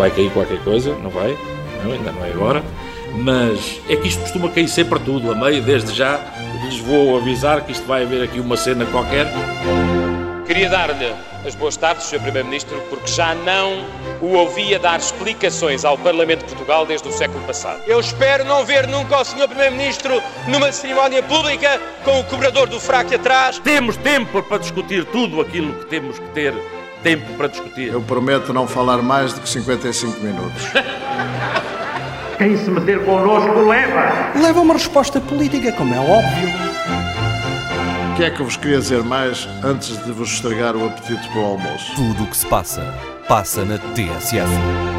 vai cair qualquer coisa, não vai, não, ainda não é agora, mas é que isto costuma cair sempre a tudo, a meio, desde já, lhes vou avisar que isto vai haver aqui uma cena qualquer. Queria dar-lhe as boas tardes, Sr. Primeiro-Ministro, porque já não o ouvia dar explicações ao Parlamento de Portugal desde o século passado. Eu espero não ver nunca o Sr. Primeiro-Ministro numa cerimónia pública com o cobrador do fraco atrás. Temos tempo para discutir tudo aquilo que temos que ter tempo para discutir. Eu prometo não falar mais do que 55 minutos. Quem se meter connosco leva. Leva uma resposta política, como é óbvio. O que é que eu vos queria dizer mais antes de vos estragar o apetite para o almoço? Tudo o que se passa, passa na TSF.